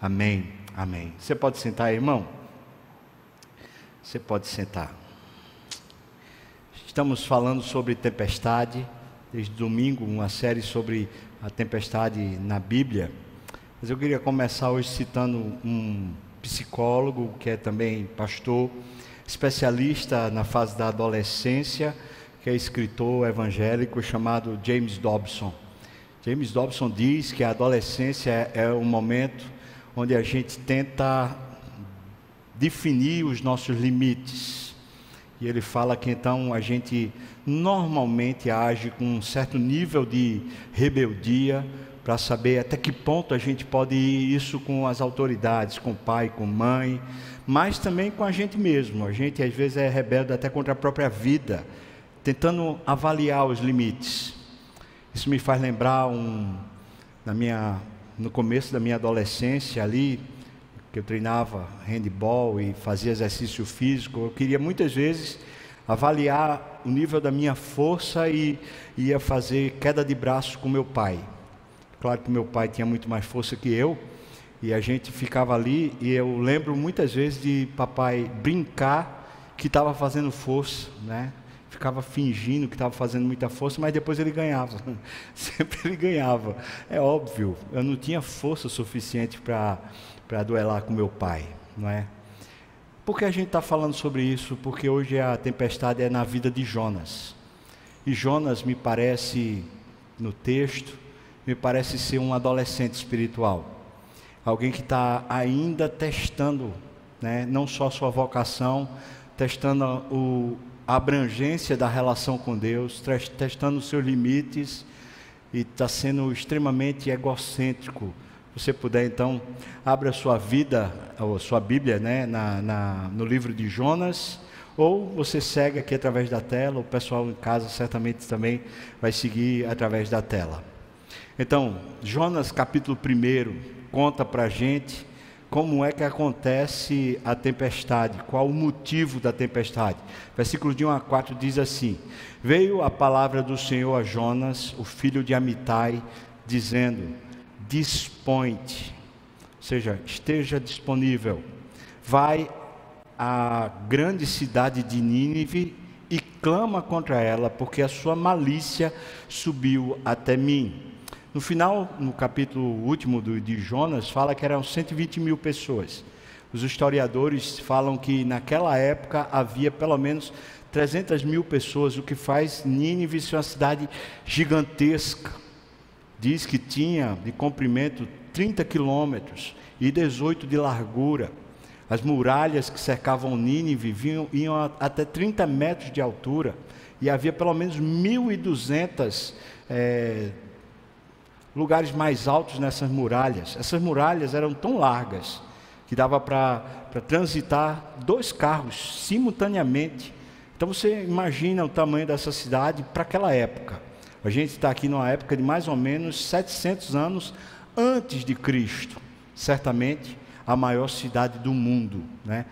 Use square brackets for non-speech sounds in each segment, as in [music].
Amém. Amém. Você pode sentar, irmão? Você pode sentar. Estamos falando sobre tempestade, desde domingo, uma série sobre a tempestade na Bíblia. Mas eu queria começar hoje citando um psicólogo, que é também pastor, especialista na fase da adolescência, que é escritor evangélico chamado James Dobson. James Dobson diz que a adolescência é o momento onde a gente tenta definir os nossos limites. E ele fala que então a gente normalmente age com um certo nível de rebeldia para saber até que ponto a gente pode ir isso com as autoridades, com pai, com mãe, mas também com a gente mesmo. A gente às vezes é rebelde até contra a própria vida, tentando avaliar os limites. Isso me faz lembrar um, na minha, no começo da minha adolescência ali, que eu treinava handball e fazia exercício físico, eu queria muitas vezes avaliar o nível da minha força e ia fazer queda de braço com meu pai. Claro que meu pai tinha muito mais força que eu, e a gente ficava ali, e eu lembro muitas vezes de papai brincar que estava fazendo força, né? Ficava fingindo que estava fazendo muita força, mas depois ele ganhava. [laughs] Sempre ele ganhava. É óbvio, eu não tinha força suficiente para duelar com meu pai, não é? Por que a gente está falando sobre isso? Porque hoje a tempestade é na vida de Jonas. E Jonas me parece, no texto, me parece ser um adolescente espiritual. Alguém que está ainda testando, né, não só sua vocação, testando o, a abrangência da relação com Deus, testando seus limites e está sendo extremamente egocêntrico. Se você puder, então, abra sua vida, ou sua Bíblia, né, na, na, no livro de Jonas, ou você segue aqui através da tela, o pessoal em casa certamente também vai seguir através da tela. Então, Jonas capítulo 1 conta para a gente como é que acontece a tempestade, qual o motivo da tempestade. Versículo de 1 a 4 diz assim: Veio a palavra do Senhor a Jonas, o filho de Amitai, dizendo: Dispõe-te, ou seja, esteja disponível, vai à grande cidade de Nínive e clama contra ela, porque a sua malícia subiu até mim. No final, no capítulo último do, de Jonas, fala que eram 120 mil pessoas. Os historiadores falam que naquela época havia pelo menos 300 mil pessoas, o que faz Nínive ser uma cidade gigantesca. Diz que tinha de comprimento 30 quilômetros e 18 de largura. As muralhas que cercavam Nínive vinham, iam até 30 metros de altura e havia pelo menos 1.200 é, lugares mais altos nessas muralhas. Essas muralhas eram tão largas que dava para transitar dois carros simultaneamente. Então você imagina o tamanho dessa cidade para aquela época. A gente está aqui numa época de mais ou menos 700 anos antes de Cristo. Certamente a maior cidade do mundo, né?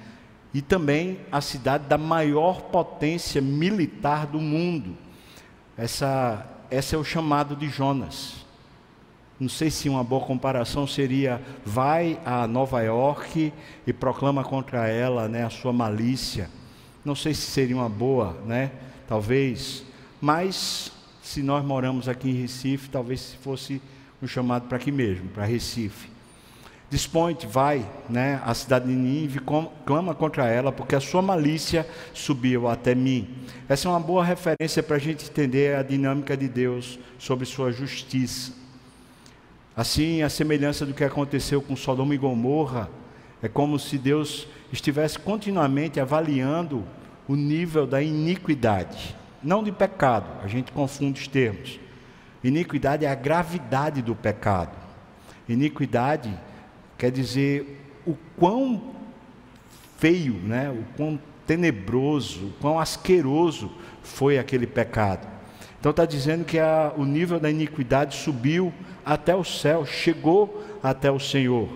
E também a cidade da maior potência militar do mundo. Essa, esse é o chamado de Jonas. Não sei se uma boa comparação seria: vai a Nova York e proclama contra ela né, a sua malícia. Não sei se seria uma boa, né? Talvez. Mas se nós moramos aqui em Recife, talvez fosse um chamado para aqui mesmo, para Recife. dispõe vai, né, à cidade de Nínive, clama contra ela, porque a sua malícia subiu até mim. Essa é uma boa referência para a gente entender a dinâmica de Deus sobre sua justiça. Assim, a semelhança do que aconteceu com Sodoma e Gomorra, é como se Deus estivesse continuamente avaliando o nível da iniquidade, não de pecado, a gente confunde os termos. Iniquidade é a gravidade do pecado. Iniquidade quer dizer o quão feio, né? o quão tenebroso, o quão asqueroso foi aquele pecado. Então está dizendo que a, o nível da iniquidade subiu até o céu, chegou até o Senhor.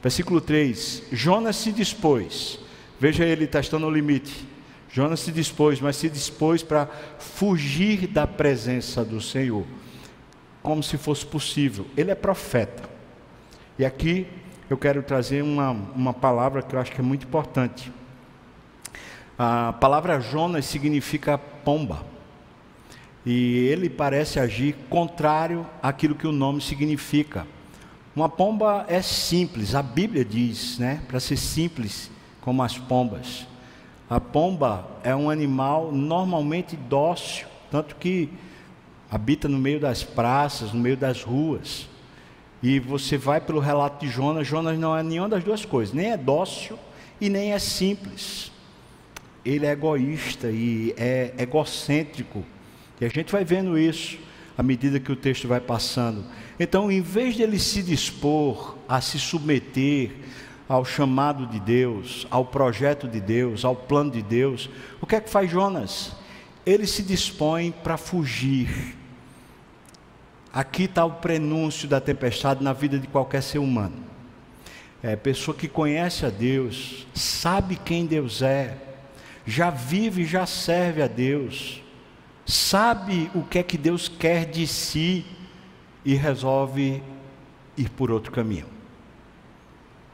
Versículo 3: Jonas se dispôs, veja ele testando o limite. Jonas se dispôs, mas se dispôs para fugir da presença do Senhor, como se fosse possível. Ele é profeta. E aqui eu quero trazer uma, uma palavra que eu acho que é muito importante. A palavra Jonas significa pomba. E ele parece agir contrário àquilo que o nome significa. Uma pomba é simples, a Bíblia diz, né, para ser simples como as pombas. A pomba é um animal normalmente dócil, tanto que habita no meio das praças, no meio das ruas. E você vai pelo relato de Jonas, Jonas não é nenhuma das duas coisas, nem é dócil e nem é simples. Ele é egoísta e é egocêntrico. E a gente vai vendo isso à medida que o texto vai passando. Então, em vez de ele se dispor a se submeter ao chamado de Deus, ao projeto de Deus, ao plano de Deus, o que é que faz Jonas? Ele se dispõe para fugir. Aqui está o prenúncio da tempestade na vida de qualquer ser humano. É pessoa que conhece a Deus, sabe quem Deus é, já vive, já serve a Deus, sabe o que é que Deus quer de si e resolve ir por outro caminho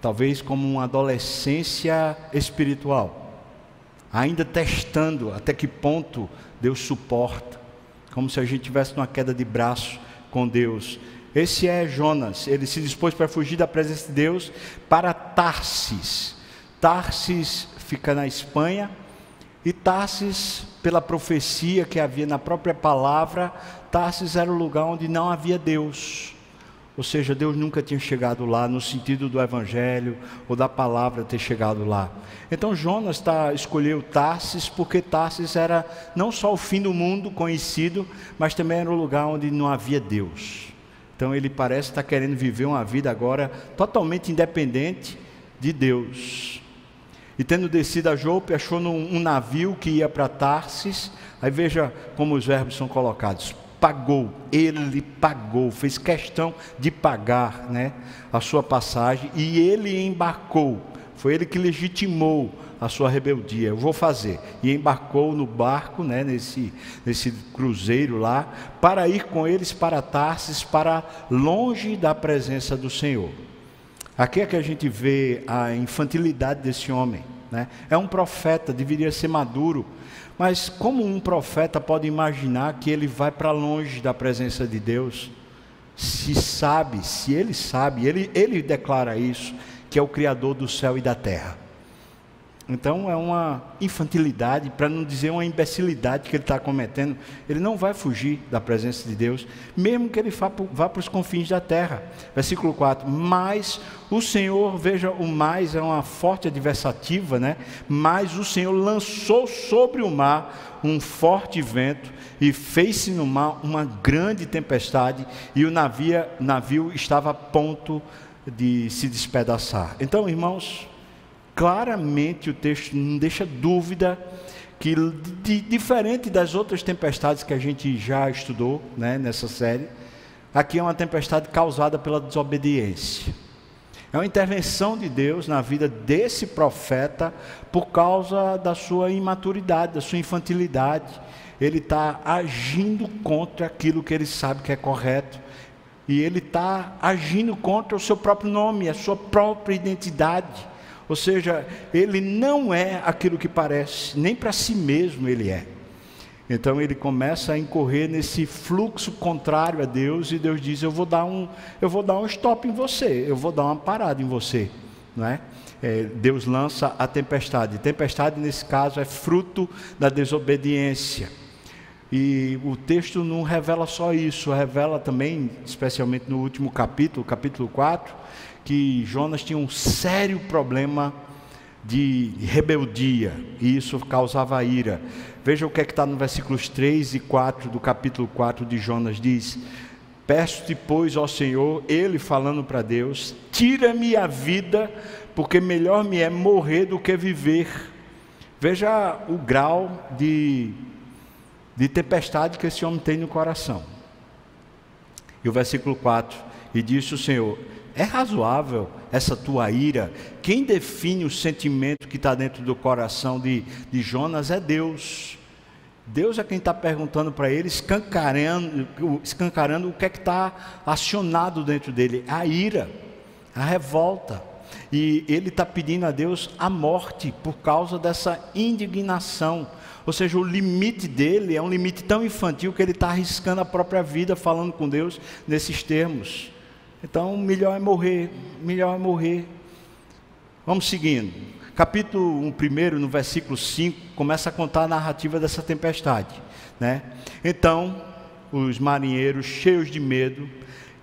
talvez como uma adolescência espiritual, ainda testando até que ponto Deus suporta, como se a gente tivesse uma queda de braço com Deus. Esse é Jonas, ele se dispôs para fugir da presença de Deus para Tarsis. Tarsis fica na Espanha, e Tarsis, pela profecia que havia na própria palavra, Tarsis era o lugar onde não havia Deus. Ou seja, Deus nunca tinha chegado lá no sentido do Evangelho ou da palavra ter chegado lá. Então Jonas tá, escolheu Tarsis porque Tarsis era não só o fim do mundo conhecido, mas também era o lugar onde não havia Deus. Então ele parece estar querendo viver uma vida agora totalmente independente de Deus. E tendo descido a Jope, achou um navio que ia para Tarsis. Aí veja como os verbos são colocados pagou, ele pagou, fez questão de pagar né, a sua passagem e ele embarcou. Foi ele que legitimou a sua rebeldia. Eu vou fazer. E embarcou no barco, né, nesse, nesse cruzeiro lá, para ir com eles para Tarsis, para longe da presença do Senhor. Aqui é que a gente vê a infantilidade desse homem. Né? É um profeta, deveria ser maduro mas como um profeta pode imaginar que ele vai para longe da presença de Deus? Se sabe, se ele sabe, ele, ele declara isso, que é o Criador do céu e da terra. Então é uma infantilidade, para não dizer uma imbecilidade que ele está cometendo. Ele não vai fugir da presença de Deus, mesmo que ele vá, para os confins da terra. Versículo 4: Mas o Senhor, veja, o mais é uma forte adversativa, né? Mas o Senhor lançou sobre o mar um forte vento e fez-se no mar uma grande tempestade, e o navio, navio estava a ponto de se despedaçar. Então, irmãos, claramente o texto não deixa dúvida que, de, diferente das outras tempestades que a gente já estudou né, nessa série, aqui é uma tempestade causada pela desobediência. É uma intervenção de Deus na vida desse profeta por causa da sua imaturidade, da sua infantilidade. Ele está agindo contra aquilo que ele sabe que é correto. E ele está agindo contra o seu próprio nome, a sua própria identidade. Ou seja, ele não é aquilo que parece, nem para si mesmo ele é. Então ele começa a incorrer nesse fluxo contrário a Deus e Deus diz: "Eu vou dar um, eu vou dar um stop em você, eu vou dar uma parada em você", não é? é Deus lança a tempestade. Tempestade nesse caso é fruto da desobediência. E o texto não revela só isso, revela também, especialmente no último capítulo, capítulo 4, que Jonas tinha um sério problema de rebeldia, e isso causava ira. Veja o que é que está no versículos 3 e 4 do capítulo 4 de Jonas: diz: Peço-te, pois, ao Senhor, ele falando para Deus, tira-me a vida, porque melhor me é morrer do que viver. Veja o grau de, de tempestade que esse homem tem no coração. E o versículo 4: E disse o Senhor: é razoável essa tua ira? Quem define o sentimento que está dentro do coração de, de Jonas é Deus. Deus é quem está perguntando para ele, escancarando, escancarando o que é que está acionado dentro dele: a ira, a revolta. e ele está pedindo a Deus a morte por causa dessa indignação. Ou seja, o limite dele é um limite tão infantil que ele está arriscando a própria vida falando com Deus nesses termos. Então, melhor é morrer, melhor é morrer. Vamos seguindo. Capítulo 1, primeiro, no versículo 5, começa a contar a narrativa dessa tempestade. Né? Então, os marinheiros, cheios de medo,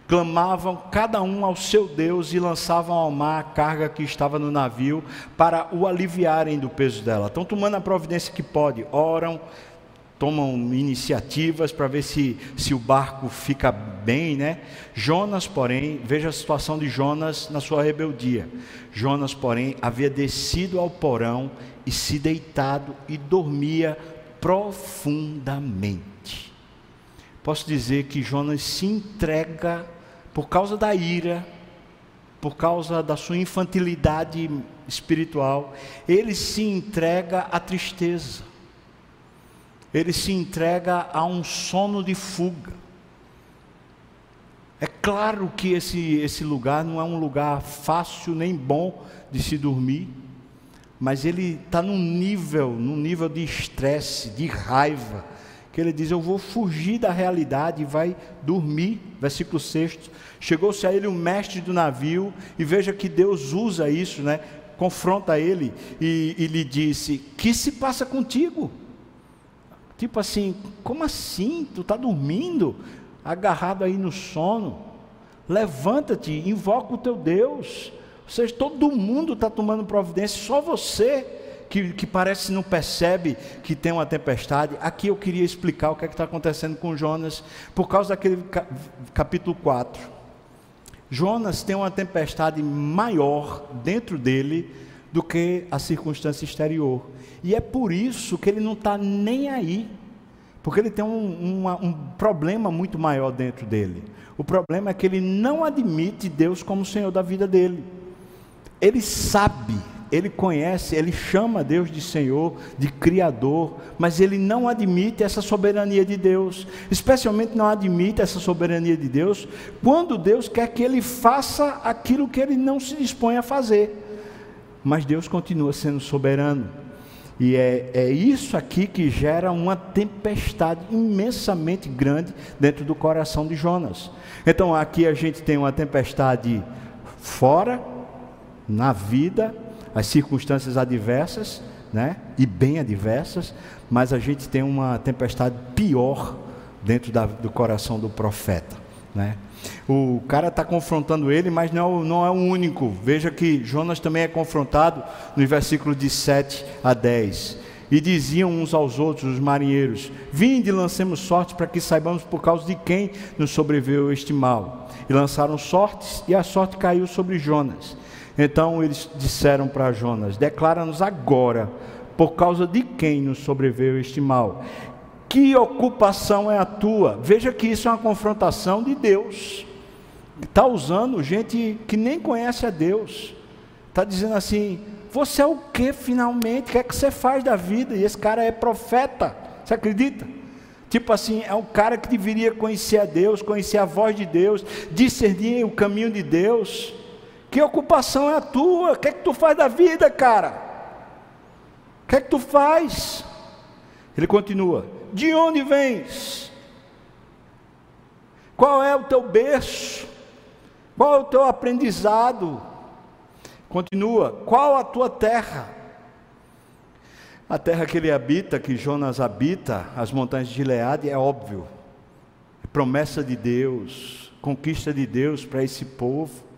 clamavam cada um ao seu Deus e lançavam ao mar a carga que estava no navio para o aliviarem do peso dela. Estão tomando a providência que pode, oram, tomam iniciativas para ver se, se o barco fica bem, né? Jonas, porém, veja a situação de Jonas na sua rebeldia. Jonas, porém, havia descido ao porão e se deitado e dormia profundamente. Posso dizer que Jonas se entrega por causa da ira, por causa da sua infantilidade espiritual, ele se entrega à tristeza, ele se entrega a um sono de fuga. É claro que esse, esse lugar não é um lugar fácil nem bom de se dormir, mas ele está num nível, num nível de estresse, de raiva, que ele diz: Eu vou fugir da realidade e vai dormir. Versículo 6. Chegou-se a ele o mestre do navio, e veja que Deus usa isso, né? Confronta ele e, e lhe disse: Que se passa contigo? Tipo assim, como assim? Tu está dormindo, agarrado aí no sono? Levanta-te, invoca o teu Deus. Ou seja, todo mundo está tomando providência, só você que, que parece não percebe que tem uma tempestade. Aqui eu queria explicar o que é está acontecendo com Jonas, por causa daquele capítulo 4. Jonas tem uma tempestade maior dentro dele do que a circunstância exterior. E é por isso que ele não está nem aí. Porque ele tem um, um problema muito maior dentro dele. O problema é que ele não admite Deus como Senhor da vida dele. Ele sabe ele conhece, ele chama Deus de Senhor, de Criador, mas ele não admite essa soberania de Deus, especialmente não admite essa soberania de Deus quando Deus quer que ele faça aquilo que ele não se dispõe a fazer. Mas Deus continua sendo soberano. E é, é isso aqui que gera uma tempestade imensamente grande dentro do coração de Jonas. Então aqui a gente tem uma tempestade fora, na vida, as circunstâncias adversas, né? E bem adversas, mas a gente tem uma tempestade pior dentro da, do coração do profeta, né? O cara está confrontando ele, mas não, não é o único. Veja que Jonas também é confrontado nos versículos de 7 a 10. E diziam uns aos outros, os marinheiros: Vinde lancemos sorte para que saibamos por causa de quem nos sobreviveu este mal. E lançaram sortes, e a sorte caiu sobre Jonas. Então eles disseram para Jonas: Declara-nos agora, por causa de quem nos sobreveio este mal. Que ocupação é a tua? Veja que isso é uma confrontação de Deus. Está usando gente que nem conhece a Deus. Está dizendo assim: Você é o que finalmente? O que é que você faz da vida? E esse cara é profeta. Você acredita? Tipo assim, é um cara que deveria conhecer a Deus, conhecer a voz de Deus, discernir o caminho de Deus. Que ocupação é a tua? O que é que tu faz da vida, cara? O que é que tu faz? Ele continua: De onde vens? Qual é o teu berço? Qual é o teu aprendizado? Continua: Qual a tua terra? A terra que ele habita, que Jonas habita, as montanhas de Gileade, é óbvio. É promessa de Deus, conquista de Deus para esse povo.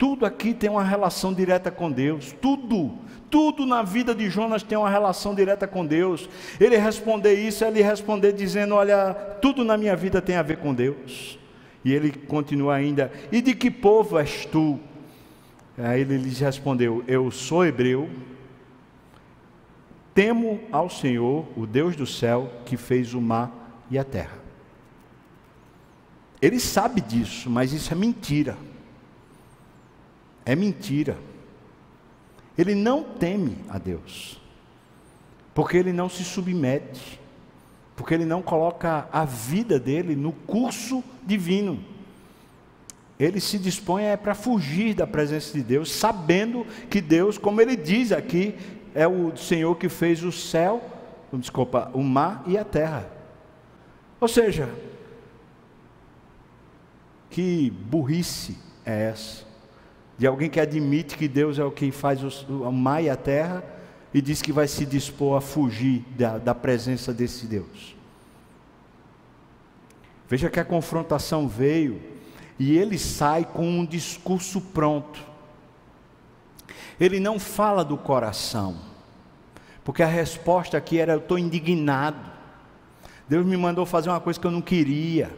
Tudo aqui tem uma relação direta com Deus. Tudo, tudo na vida de Jonas tem uma relação direta com Deus. Ele responder isso, ele responder dizendo: Olha, tudo na minha vida tem a ver com Deus. E ele continua ainda: E de que povo és tu? Aí ele lhes respondeu: Eu sou hebreu, temo ao Senhor, o Deus do céu, que fez o mar e a terra. Ele sabe disso, mas isso é mentira. É mentira. Ele não teme a Deus, porque ele não se submete, porque ele não coloca a vida dele no curso divino. ele se dispõe é para fugir da presença de Deus, sabendo que Deus, como ele diz aqui, é o Senhor que fez o céu, desculpa, o mar e a terra. Ou seja, que burrice é essa? De alguém que admite que Deus é o que faz o e a terra e diz que vai se dispor a fugir da, da presença desse Deus. Veja que a confrontação veio e ele sai com um discurso pronto. Ele não fala do coração, porque a resposta aqui era: eu estou indignado. Deus me mandou fazer uma coisa que eu não queria.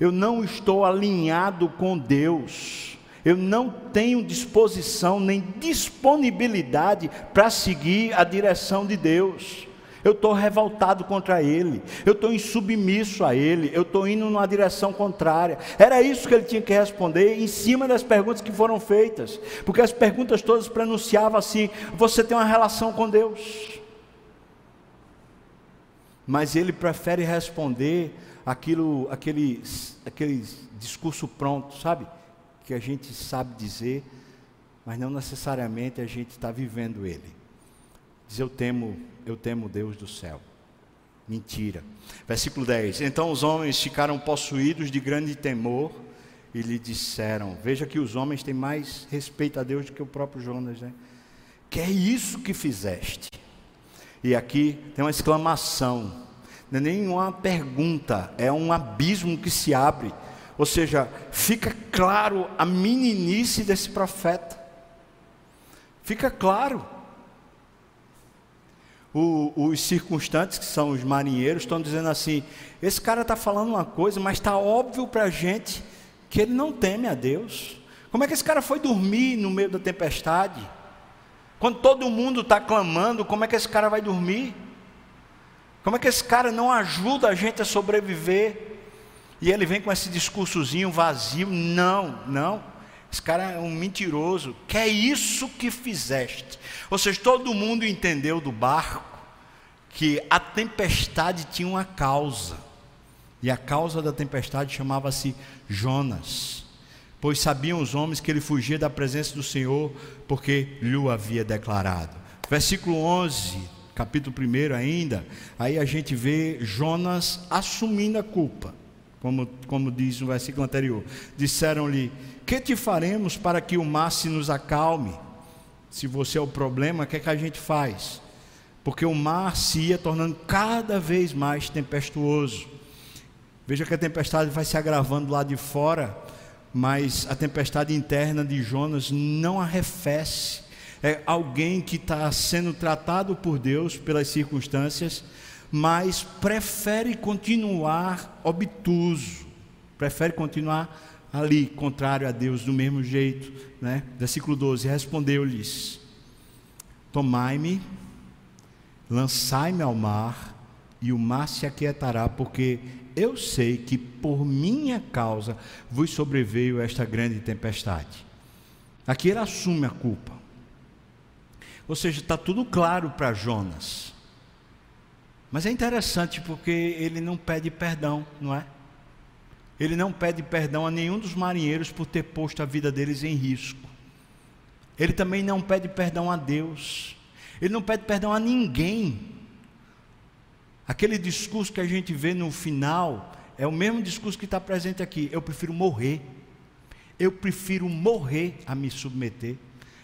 Eu não estou alinhado com Deus. Eu não tenho disposição nem disponibilidade para seguir a direção de Deus. Eu estou revoltado contra Ele, eu estou insubmisso a Ele, eu estou indo numa direção contrária. Era isso que ele tinha que responder em cima das perguntas que foram feitas, porque as perguntas todas pronunciavam assim: você tem uma relação com Deus. Mas ele prefere responder aquilo, aquele, aquele discurso pronto, sabe? Que a gente sabe dizer, mas não necessariamente a gente está vivendo ele. Diz: Eu temo, eu temo Deus do céu. Mentira. Versículo 10: Então os homens ficaram possuídos de grande temor e lhe disseram: Veja que os homens têm mais respeito a Deus do que o próprio Jonas, né? Que é isso que fizeste? E aqui tem uma exclamação não é nenhuma pergunta, é um abismo que se abre. Ou seja, fica claro a meninice desse profeta. Fica claro. O, os circunstantes, que são os marinheiros, estão dizendo assim: esse cara está falando uma coisa, mas está óbvio para a gente que ele não teme a Deus. Como é que esse cara foi dormir no meio da tempestade? Quando todo mundo está clamando, como é que esse cara vai dormir? Como é que esse cara não ajuda a gente a sobreviver? E ele vem com esse discursozinho vazio. Não, não. Esse cara é um mentiroso. Que é isso que fizeste? Ou seja, todo mundo entendeu do barco que a tempestade tinha uma causa. E a causa da tempestade chamava-se Jonas. Pois sabiam os homens que ele fugia da presença do Senhor, porque lhe o havia declarado. Versículo 11 capítulo 1 ainda, aí a gente vê Jonas assumindo a culpa, como, como diz no versículo anterior. Disseram-lhe: Que te faremos para que o mar se nos acalme? Se você é o problema, o que, é que a gente faz? Porque o mar se ia tornando cada vez mais tempestuoso. Veja que a tempestade vai se agravando lá de fora, mas a tempestade interna de Jonas não arrefece é alguém que está sendo tratado por Deus pelas circunstâncias, mas prefere continuar obtuso, prefere continuar ali, contrário a Deus, do mesmo jeito. Né? Versículo 12: Respondeu-lhes: Tomai-me, lançai-me ao mar, e o mar se aquietará, porque eu sei que por minha causa vos sobreveio esta grande tempestade. Aqui ele assume a culpa. Ou seja, está tudo claro para Jonas. Mas é interessante porque ele não pede perdão, não é? Ele não pede perdão a nenhum dos marinheiros por ter posto a vida deles em risco. Ele também não pede perdão a Deus. Ele não pede perdão a ninguém. Aquele discurso que a gente vê no final é o mesmo discurso que está presente aqui. Eu prefiro morrer. Eu prefiro morrer a me submeter.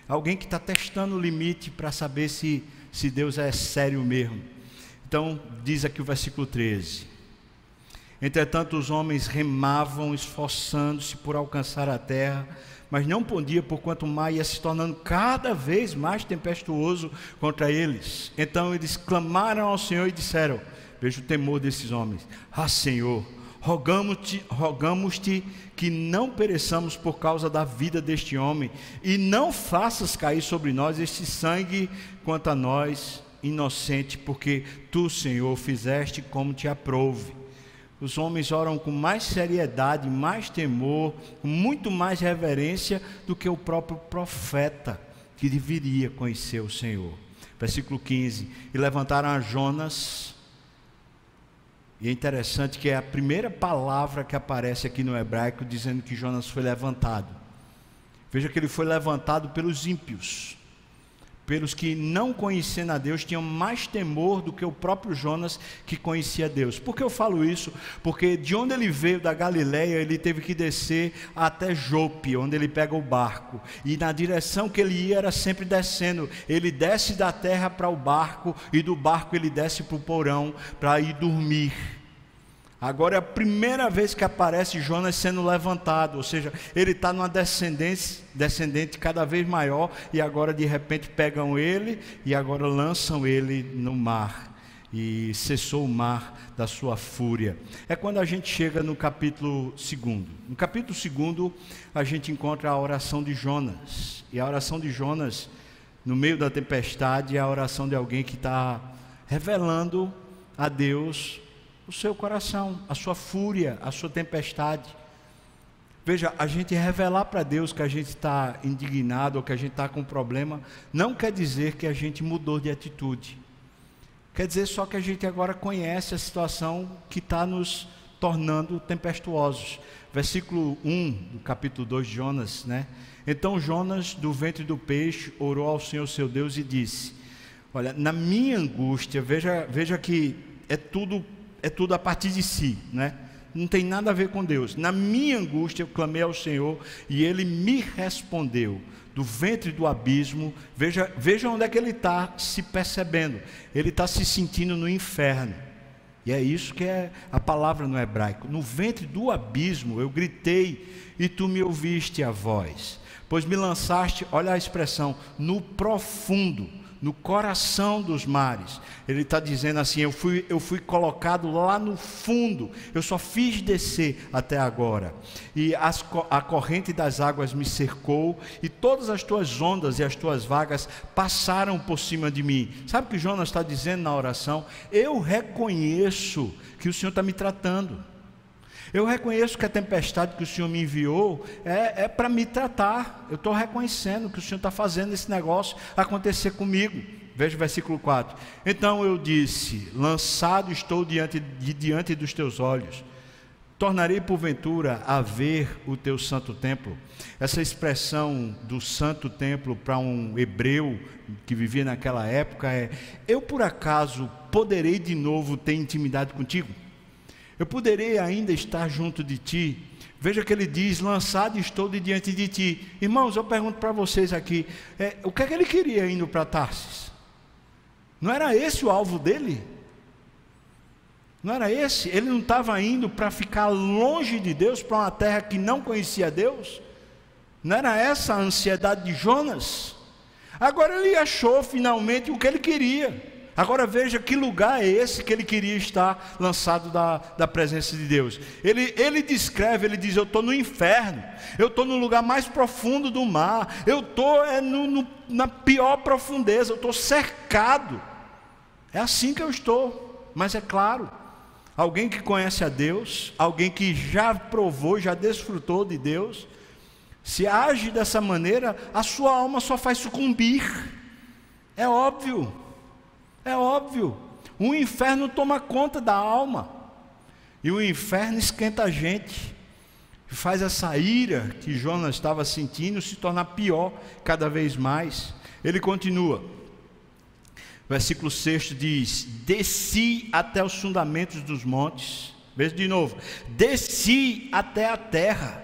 Alguém que está testando o limite para saber se, se Deus é sério mesmo. Então, diz aqui o versículo 13: Entretanto, os homens remavam, esforçando-se por alcançar a terra, mas não podiam, porquanto o mar ia se tornando cada vez mais tempestuoso contra eles. Então, eles clamaram ao Senhor e disseram: Veja o temor desses homens: Ah, Senhor, rogamos-te rogamos que não pereçamos por causa da vida deste homem, e não faças cair sobre nós este sangue quanto a nós, inocente, porque tu, Senhor, fizeste como te aprouve. Os homens oram com mais seriedade, mais temor, com muito mais reverência do que o próprio profeta, que deveria conhecer o Senhor. Versículo 15: E levantaram a Jonas, E é interessante que é a primeira palavra que aparece aqui no hebraico dizendo que Jonas foi levantado. Veja que ele foi levantado pelos ímpios pelos que não conhecendo a Deus tinham mais temor do que o próprio Jonas que conhecia Deus. Por que eu falo isso? Porque de onde ele veio da Galileia, ele teve que descer até Jope, onde ele pega o barco. E na direção que ele ia era sempre descendo. Ele desce da terra para o barco e do barco ele desce para o porão para ir dormir. Agora é a primeira vez que aparece Jonas sendo levantado, ou seja, ele está numa descendência, descendente cada vez maior, e agora de repente pegam ele e agora lançam ele no mar. E cessou o mar da sua fúria. É quando a gente chega no capítulo 2. No capítulo 2, a gente encontra a oração de Jonas. E a oração de Jonas, no meio da tempestade, é a oração de alguém que está revelando a Deus o seu coração, a sua fúria, a sua tempestade. Veja, a gente revelar para Deus que a gente está indignado ou que a gente está com problema, não quer dizer que a gente mudou de atitude. Quer dizer só que a gente agora conhece a situação que está nos tornando tempestuosos. Versículo 1 do capítulo 2 de Jonas, né? Então Jonas, do ventre do peixe, orou ao Senhor seu Deus e disse: Olha, na minha angústia, veja, veja que é tudo é tudo a partir de si, né? Não tem nada a ver com Deus. Na minha angústia eu clamei ao Senhor e Ele me respondeu do ventre do abismo. Veja, veja onde é que ele está se percebendo. Ele está se sentindo no inferno. E é isso que é a palavra no hebraico. No ventre do abismo eu gritei e tu me ouviste a voz. Pois me lançaste, olha a expressão, no profundo no coração dos mares. Ele está dizendo assim: eu fui, eu fui colocado lá no fundo, eu só fiz descer até agora. E as, a corrente das águas me cercou, e todas as tuas ondas e as tuas vagas passaram por cima de mim. Sabe o que Jonas está dizendo na oração? Eu reconheço que o Senhor está me tratando. Eu reconheço que a tempestade que o Senhor me enviou é, é para me tratar. Eu estou reconhecendo que o Senhor está fazendo esse negócio acontecer comigo. Veja o versículo 4. Então eu disse: Lançado estou diante, de, diante dos teus olhos. Tornarei porventura a ver o teu santo templo. Essa expressão do santo templo para um hebreu que vivia naquela época é: Eu por acaso poderei de novo ter intimidade contigo? Eu poderei ainda estar junto de ti. Veja que ele diz: Lançado estou de diante de ti. Irmãos, eu pergunto para vocês aqui: é, o que é que ele queria indo para Tarsis? Não era esse o alvo dele? Não era esse? Ele não estava indo para ficar longe de Deus, para uma terra que não conhecia Deus? Não era essa a ansiedade de Jonas? Agora ele achou finalmente o que ele queria. Agora veja que lugar é esse que ele queria estar lançado da, da presença de Deus. Ele, ele descreve, ele diz: Eu estou no inferno, eu estou no lugar mais profundo do mar, eu estou é, no, no, na pior profundeza, eu estou cercado. É assim que eu estou, mas é claro, alguém que conhece a Deus, alguém que já provou, já desfrutou de Deus, se age dessa maneira, a sua alma só faz sucumbir. É óbvio. É óbvio. O inferno toma conta da alma. E o inferno esquenta a gente. E faz essa ira que Jonas estava sentindo se tornar pior cada vez mais. Ele continua. Versículo 6 diz: Desci até os fundamentos dos montes. Veja de novo: Desci até a terra,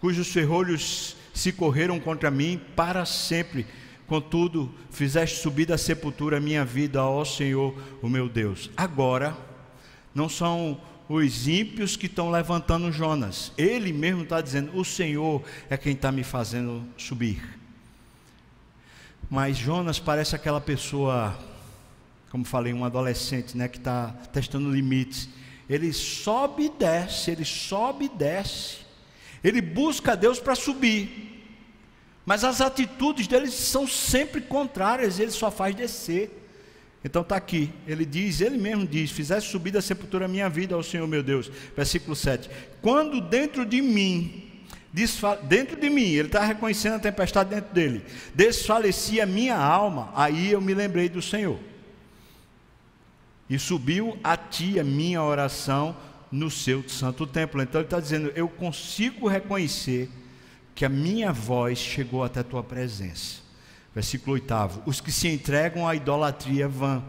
cujos ferrolhos se correram contra mim para sempre Contudo, fizeste subir da sepultura a minha vida, ó Senhor, o meu Deus. Agora, não são os ímpios que estão levantando Jonas. Ele mesmo está dizendo: O Senhor é quem está me fazendo subir. Mas Jonas parece aquela pessoa, como falei, um adolescente, né, que está testando limites. Ele sobe e desce, ele sobe e desce. Ele busca Deus para subir. Mas as atitudes deles são sempre contrárias, ele só faz descer. Então está aqui, ele diz, ele mesmo diz: Fizeste subir da sepultura a minha vida ao Senhor meu Deus. Versículo 7. Quando dentro de mim, dentro de mim, ele está reconhecendo a tempestade dentro dele, desfalecia minha alma, aí eu me lembrei do Senhor. E subiu a ti a minha oração no seu santo templo. Então ele está dizendo: Eu consigo reconhecer que a minha voz chegou até a tua presença. Versículo 8: Os que se entregam à idolatria vã.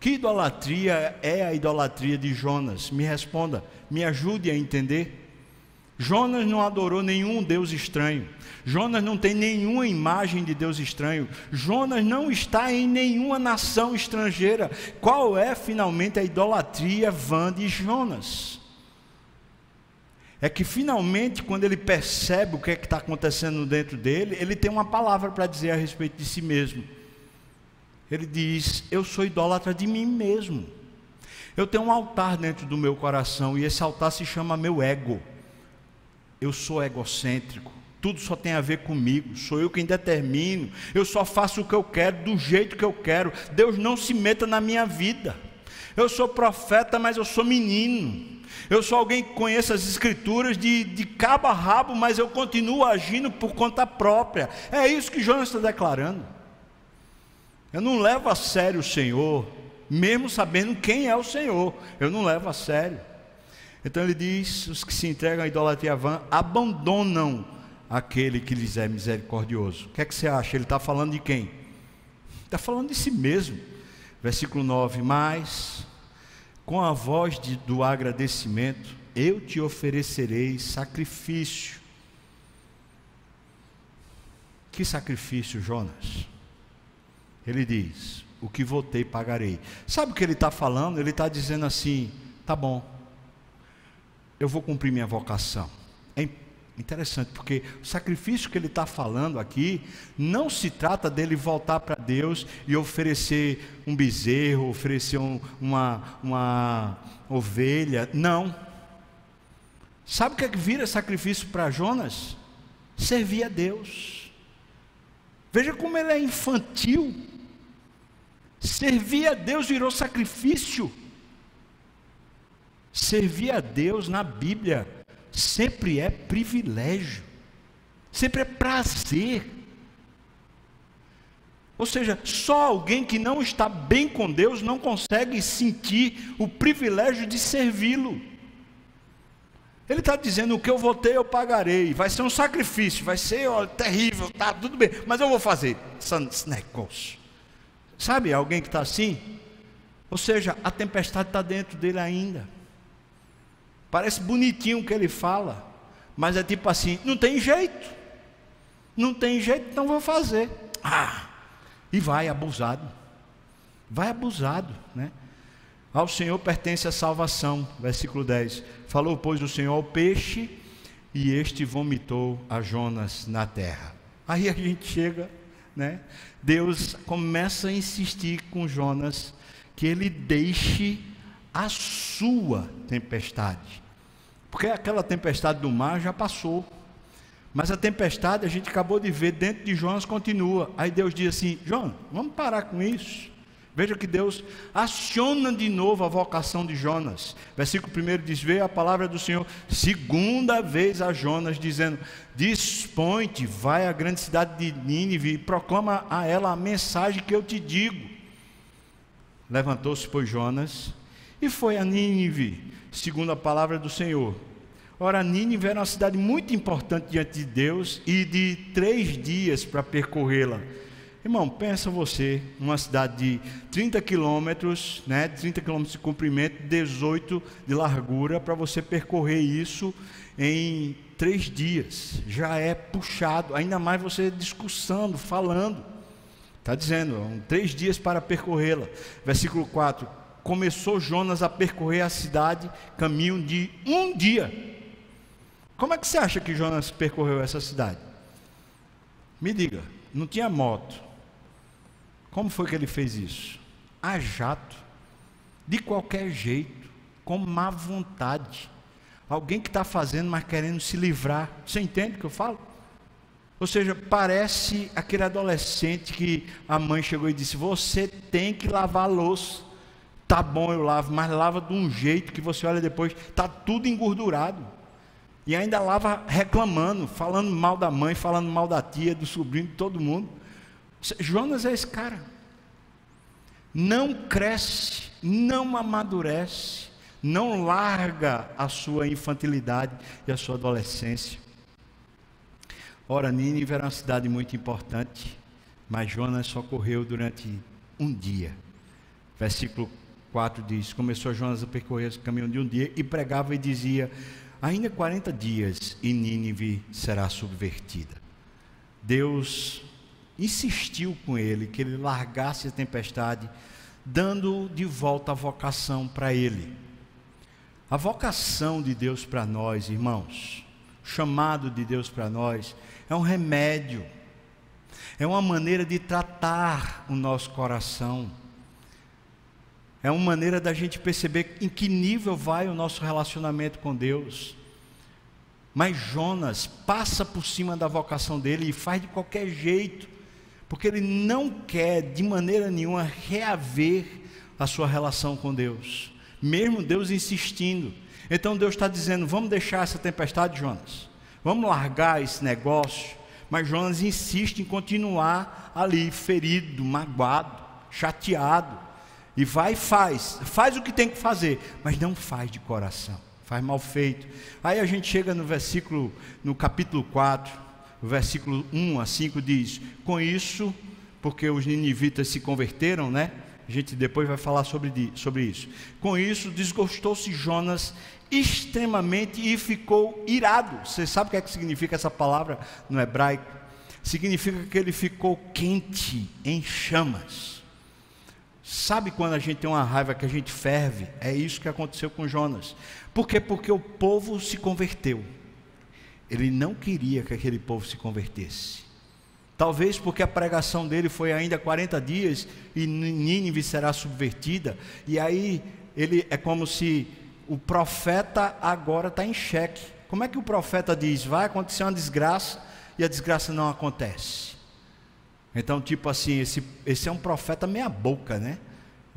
Que idolatria é a idolatria de Jonas? Me responda, me ajude a entender. Jonas não adorou nenhum Deus estranho. Jonas não tem nenhuma imagem de Deus estranho. Jonas não está em nenhuma nação estrangeira. Qual é finalmente a idolatria vã de Jonas? É que finalmente, quando ele percebe o que é que está acontecendo dentro dele, ele tem uma palavra para dizer a respeito de si mesmo. Ele diz: Eu sou idólatra de mim mesmo. Eu tenho um altar dentro do meu coração e esse altar se chama meu ego. Eu sou egocêntrico. Tudo só tem a ver comigo, sou eu quem determino. Eu só faço o que eu quero, do jeito que eu quero. Deus não se meta na minha vida. Eu sou profeta, mas eu sou menino. Eu sou alguém que conhece as escrituras de, de cabo a rabo, mas eu continuo agindo por conta própria. É isso que Jonas está declarando. Eu não levo a sério o Senhor, mesmo sabendo quem é o Senhor. Eu não levo a sério. Então ele diz: os que se entregam à idolatria vã abandonam aquele que lhes é misericordioso. O que é que você acha? Ele está falando de quem? Está falando de si mesmo. Versículo 9: Mas com a voz de, do agradecimento, eu te oferecerei sacrifício. Que sacrifício, Jonas? Ele diz: O que votei, pagarei. Sabe o que ele está falando? Ele está dizendo assim: Tá bom, eu vou cumprir minha vocação. É interessante, porque o sacrifício que ele está falando aqui não se trata dele voltar para Deus e oferecer um bezerro, oferecer um, uma, uma ovelha. Não. Sabe o que, é que vira sacrifício para Jonas? Servir a Deus. Veja como ele é infantil. Servir a Deus virou sacrifício. Servir a Deus na Bíblia sempre é privilégio, sempre é prazer. Ou seja, só alguém que não está bem com Deus não consegue sentir o privilégio de servi-lo. Ele está dizendo: o que eu votei, eu pagarei. Vai ser um sacrifício, vai ser ó, terrível, tá tudo bem, mas eu vou fazer esse negócio. Sabe alguém que está assim? Ou seja, a tempestade está dentro dele ainda. Parece bonitinho o que ele fala, mas é tipo assim: não tem jeito, não tem jeito, então vou fazer. Ah, e vai abusado, vai abusado, né? Ao Senhor pertence a salvação, versículo 10. Falou, pois, o Senhor ao peixe, e este vomitou a Jonas na terra. Aí a gente chega, né? Deus começa a insistir com Jonas que ele deixe a sua tempestade. Porque aquela tempestade do mar já passou. Mas a tempestade a gente acabou de ver dentro de Jonas continua. Aí Deus diz assim: João, vamos parar com isso. Veja que Deus aciona de novo a vocação de Jonas. Versículo 1 diz: Veio a palavra do Senhor, segunda vez a Jonas, dizendo: Dispõe-te, vai à grande cidade de Nínive e proclama a ela a mensagem que eu te digo. Levantou-se, pois, Jonas e foi a Nínive, segundo a palavra do Senhor. Ora, Nínive era uma cidade muito importante diante de Deus e de três dias para percorrê-la. Irmão, pensa você, uma cidade de 30 quilômetros, né, 30 quilômetros de comprimento, 18 de largura, para você percorrer isso em três dias. Já é puxado, ainda mais você discussando, falando. Está dizendo, três dias para percorrê-la. Versículo 4: começou Jonas a percorrer a cidade caminho de um dia. Como é que você acha que Jonas percorreu essa cidade? Me diga, não tinha moto. Como foi que ele fez isso? A jato, de qualquer jeito, com má vontade. Alguém que está fazendo, mas querendo se livrar. Você entende o que eu falo? Ou seja, parece aquele adolescente que a mãe chegou e disse: Você tem que lavar a louça. Tá bom, eu lavo, mas lava de um jeito que você olha depois, tá tudo engordurado. E ainda lava reclamando, falando mal da mãe, falando mal da tia, do sobrinho, de todo mundo. Jonas é esse cara. não cresce, não amadurece, não larga a sua infantilidade e a sua adolescência. Ora, Nínive era uma cidade muito importante, mas Jonas só correu durante um dia. Versículo 4 diz: Começou Jonas a percorrer o caminho de um dia e pregava e dizia: Ainda 40 dias e Nínive será subvertida. Deus insistiu com ele que ele largasse a tempestade, dando de volta a vocação para ele. A vocação de Deus para nós, irmãos, chamado de Deus para nós, é um remédio, é uma maneira de tratar o nosso coração, é uma maneira da gente perceber em que nível vai o nosso relacionamento com Deus. Mas Jonas passa por cima da vocação dele e faz de qualquer jeito, porque ele não quer de maneira nenhuma reaver a sua relação com Deus, mesmo Deus insistindo. Então Deus está dizendo: vamos deixar essa tempestade, Jonas, vamos largar esse negócio. Mas Jonas insiste em continuar ali, ferido, magoado, chateado. E vai e faz, faz o que tem que fazer, mas não faz de coração, faz mal feito. Aí a gente chega no versículo, no capítulo 4, o versículo 1 a 5 diz: Com isso, porque os ninivitas se converteram, né? A gente depois vai falar sobre, sobre isso. Com isso, desgostou-se Jonas extremamente e ficou irado. Você sabe o que, é que significa essa palavra no hebraico? Significa que ele ficou quente, em chamas. Sabe quando a gente tem uma raiva que a gente ferve? É isso que aconteceu com Jonas. Por quê? Porque o povo se converteu. Ele não queria que aquele povo se convertesse. Talvez porque a pregação dele foi ainda 40 dias e Nínive será subvertida. E aí ele é como se o profeta agora está em xeque. Como é que o profeta diz? Vai acontecer uma desgraça e a desgraça não acontece. Então, tipo assim, esse, esse é um profeta meia-boca, né?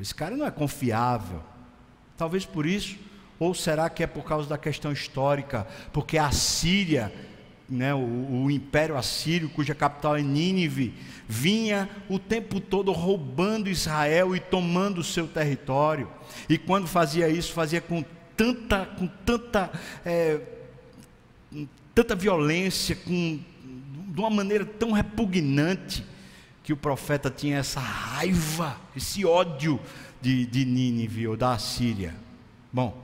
Esse cara não é confiável. Talvez por isso, ou será que é por causa da questão histórica? Porque a Síria, né, o, o império assírio, cuja capital é Nínive, vinha o tempo todo roubando Israel e tomando o seu território. E quando fazia isso, fazia com tanta, com tanta, é, tanta violência, com, de uma maneira tão repugnante que o profeta tinha essa raiva, esse ódio de, de Nínive ou da Assíria. Bom,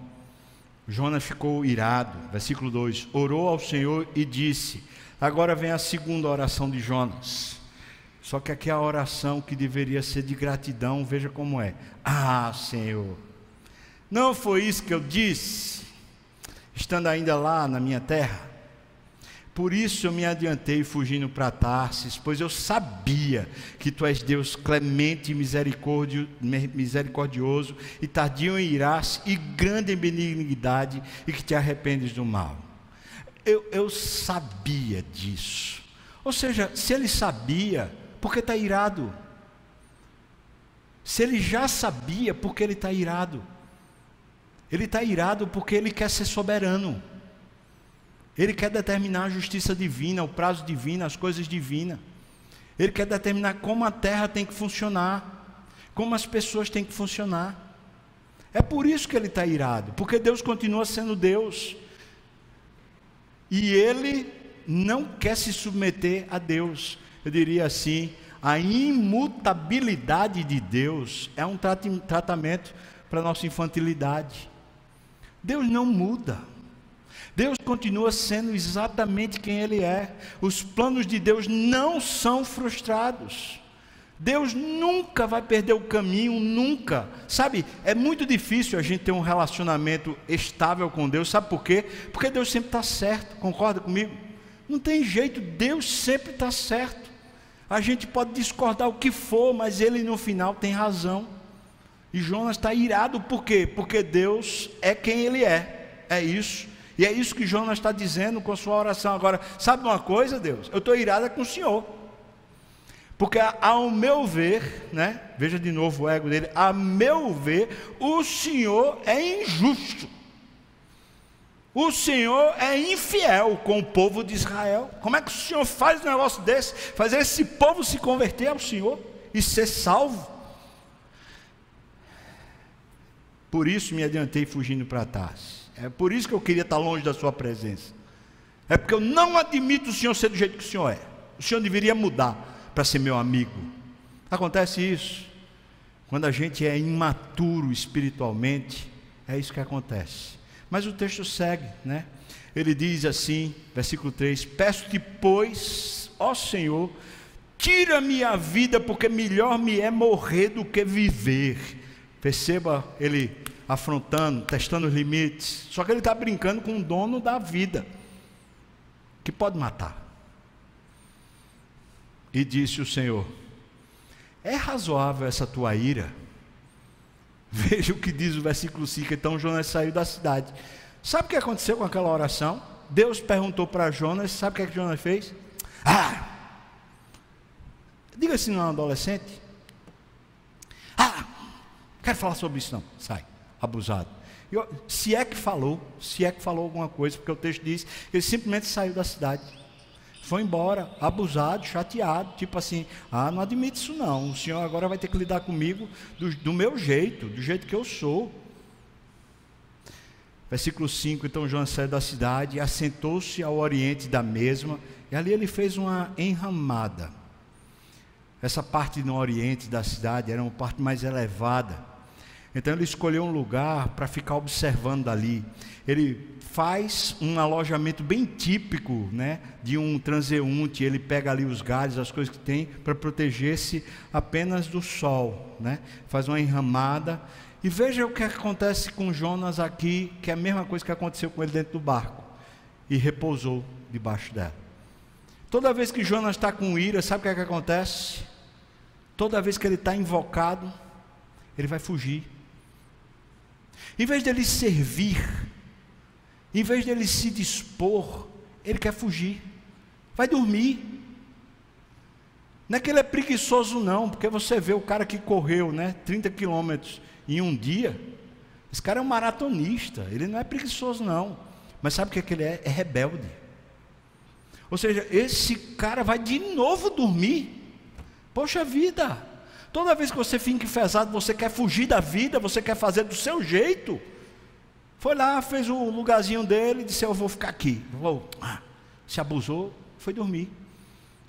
Jonas ficou irado, versículo 2: orou ao Senhor e disse. Agora vem a segunda oração de Jonas. Só que aqui é a oração que deveria ser de gratidão, veja como é. Ah, Senhor, não foi isso que eu disse, estando ainda lá na minha terra? Por isso eu me adiantei fugindo para Tarsis, pois eu sabia que tu és Deus clemente e misericordioso, e tardio em irás e grande em benignidade, e que te arrependes do mal. Eu, eu sabia disso. Ou seja, se ele sabia, por que está irado? Se ele já sabia, por que ele está irado? Ele está irado porque ele quer ser soberano. Ele quer determinar a justiça divina, o prazo divino, as coisas divinas. Ele quer determinar como a terra tem que funcionar, como as pessoas têm que funcionar. É por isso que ele está irado, porque Deus continua sendo Deus. E ele não quer se submeter a Deus. Eu diria assim: a imutabilidade de Deus é um tratamento para a nossa infantilidade. Deus não muda. Deus continua sendo exatamente quem Ele é. Os planos de Deus não são frustrados. Deus nunca vai perder o caminho, nunca. Sabe, é muito difícil a gente ter um relacionamento estável com Deus. Sabe por quê? Porque Deus sempre está certo. Concorda comigo? Não tem jeito, Deus sempre está certo. A gente pode discordar o que for, mas Ele no final tem razão. E Jonas está irado por quê? Porque Deus é quem Ele é. É isso. E é isso que Jonas está dizendo com a sua oração agora. Sabe uma coisa, Deus? Eu estou irada com o Senhor. Porque ao meu ver, né? Veja de novo o ego dele, a meu ver, o Senhor é injusto. O Senhor é infiel com o povo de Israel. Como é que o Senhor faz um negócio desse? Fazer esse povo se converter ao Senhor e ser salvo? Por isso me adiantei fugindo para trás. É por isso que eu queria estar longe da sua presença. É porque eu não admito o Senhor ser do jeito que o Senhor é. O Senhor deveria mudar para ser meu amigo. Acontece isso. Quando a gente é imaturo espiritualmente, é isso que acontece. Mas o texto segue, né? Ele diz assim, versículo 3: Peço-te, pois, ó Senhor, tira-me a vida, porque melhor me é morrer do que viver. Perceba ele afrontando, testando os limites. Só que ele está brincando com o dono da vida, que pode matar. E disse o Senhor: É razoável essa tua ira? [laughs] Veja o que diz o versículo 5. Então Jonas saiu da cidade. Sabe o que aconteceu com aquela oração? Deus perguntou para Jonas, sabe o que, é que Jonas fez? Ah! Diga se não é um adolescente. Ah! Quero falar sobre isso não. Sai, abusado. Eu, se é que falou, se é que falou alguma coisa, porque o texto diz que ele simplesmente saiu da cidade. Foi embora, abusado, chateado, tipo assim, ah, não admito isso não, o senhor agora vai ter que lidar comigo do, do meu jeito, do jeito que eu sou. Versículo 5: Então João saiu da cidade, assentou-se ao oriente da mesma, e ali ele fez uma enramada. Essa parte no oriente da cidade era uma parte mais elevada. Então ele escolheu um lugar para ficar observando dali. Ele faz um alojamento bem típico né, de um transeunte. Ele pega ali os galhos, as coisas que tem, para proteger-se apenas do sol. Né? Faz uma enramada. E veja o que acontece com Jonas aqui, que é a mesma coisa que aconteceu com ele dentro do barco. E repousou debaixo dela. Toda vez que Jonas está com ira, sabe o que, é que acontece? Toda vez que ele está invocado, ele vai fugir. Em vez dele servir, em vez dele se dispor, ele quer fugir. Vai dormir. Não é que ele é preguiçoso, não, porque você vê o cara que correu né, 30 quilômetros em um dia. Esse cara é um maratonista, ele não é preguiçoso, não. Mas sabe o que, é que ele é? É rebelde. Ou seja, esse cara vai de novo dormir. Poxa vida, toda vez que você fica enfesado, você quer fugir da vida, você quer fazer do seu jeito. Foi lá, fez o lugarzinho dele, disse: Eu vou ficar aqui. Vou. Se abusou, foi dormir.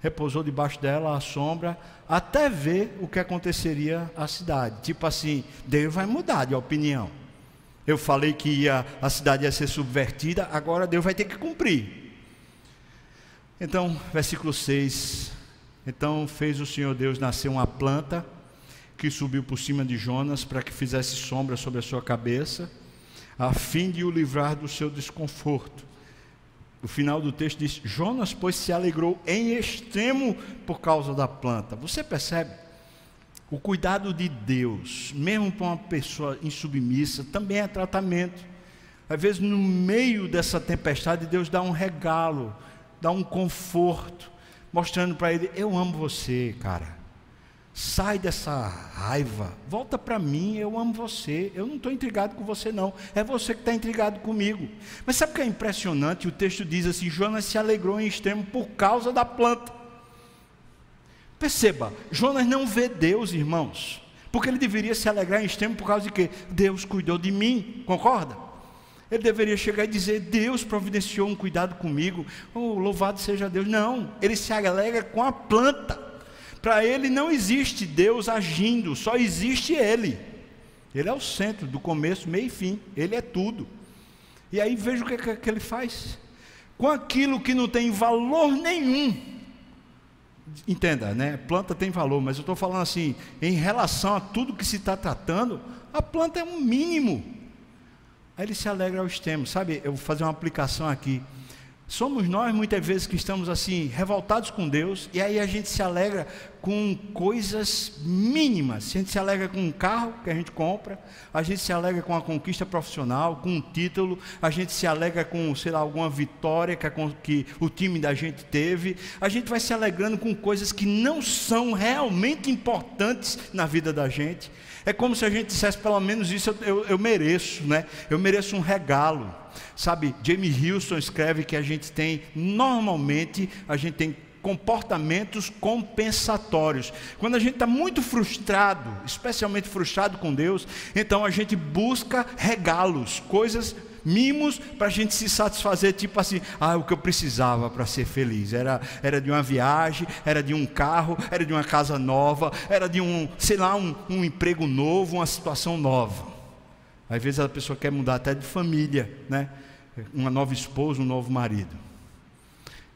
Repousou debaixo dela, à sombra, até ver o que aconteceria à cidade. Tipo assim, Deus vai mudar de opinião. Eu falei que ia, a cidade ia ser subvertida, agora Deus vai ter que cumprir. Então, versículo 6. Então fez o Senhor Deus nascer uma planta que subiu por cima de Jonas para que fizesse sombra sobre a sua cabeça a fim de o livrar do seu desconforto. O final do texto diz: Jonas, pois, se alegrou em extremo por causa da planta. Você percebe? O cuidado de Deus, mesmo para uma pessoa insubmissa, também é tratamento. Às vezes, no meio dessa tempestade, Deus dá um regalo, dá um conforto, mostrando para ele: Eu amo você, cara. Sai dessa raiva, volta para mim, eu amo você, eu não estou intrigado com você, não, é você que está intrigado comigo. Mas sabe o que é impressionante? O texto diz assim: Jonas se alegrou em extremo por causa da planta. Perceba, Jonas não vê Deus, irmãos, porque ele deveria se alegrar em extremo por causa de que Deus cuidou de mim, concorda? Ele deveria chegar e dizer: Deus providenciou um cuidado comigo, oh, louvado seja Deus. Não, ele se alegra com a planta. Para ele não existe Deus agindo, só existe Ele. Ele é o centro do começo, meio e fim. Ele é tudo. E aí veja o que, que, que ele faz. Com aquilo que não tem valor nenhum. Entenda, né? Planta tem valor, mas eu estou falando assim, em relação a tudo que se está tratando, a planta é um mínimo. Aí ele se alegra ao extremo. Sabe, eu vou fazer uma aplicação aqui. Somos nós muitas vezes que estamos assim, revoltados com Deus, e aí a gente se alegra com coisas mínimas. A gente se alegra com um carro que a gente compra, a gente se alegra com uma conquista profissional, com um título, a gente se alegra com, sei lá, alguma vitória que, a, que o time da gente teve. A gente vai se alegrando com coisas que não são realmente importantes na vida da gente. É como se a gente dissesse, pelo menos isso eu, eu, eu mereço, né? Eu mereço um regalo. Sabe, Jamie Houston escreve que a gente tem, normalmente, a gente tem comportamentos compensatórios. Quando a gente está muito frustrado, especialmente frustrado com Deus, então a gente busca regalos, coisas mimos para a gente se satisfazer, tipo assim, ah, o que eu precisava para ser feliz era, era de uma viagem, era de um carro, era de uma casa nova, era de um, sei lá, um, um emprego novo, uma situação nova. Às vezes a pessoa quer mudar até de família, né? Uma nova esposa, um novo marido.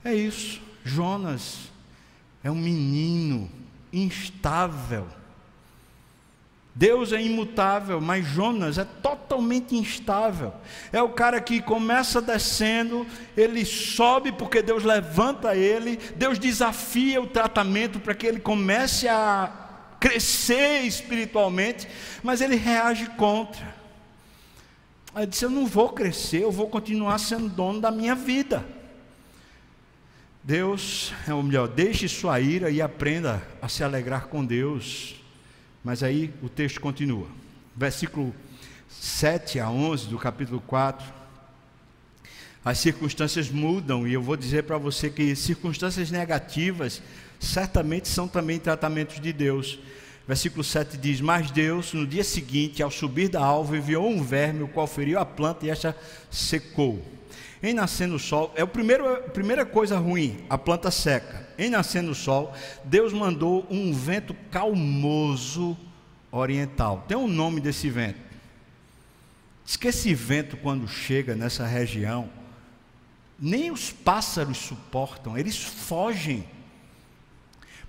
É isso. Jonas é um menino instável. Deus é imutável, mas Jonas é totalmente instável. É o cara que começa descendo, ele sobe porque Deus levanta ele, Deus desafia o tratamento para que ele comece a crescer espiritualmente, mas ele reage contra. Ele disse: Eu não vou crescer, eu vou continuar sendo dono da minha vida. Deus, é o melhor, deixe sua ira e aprenda a se alegrar com Deus. Mas aí o texto continua. Versículo 7 a 11 do capítulo 4. As circunstâncias mudam e eu vou dizer para você que circunstâncias negativas certamente são também tratamentos de Deus. Versículo 7 diz: Mas Deus, no dia seguinte, ao subir da alva, enviou um verme, o qual feriu a planta e esta secou. Em nascendo o sol, é a primeira coisa ruim, a planta seca. Em nascendo o sol, Deus mandou um vento calmoso oriental. Tem um nome desse vento. Diz que esse vento, quando chega nessa região, nem os pássaros suportam, eles fogem.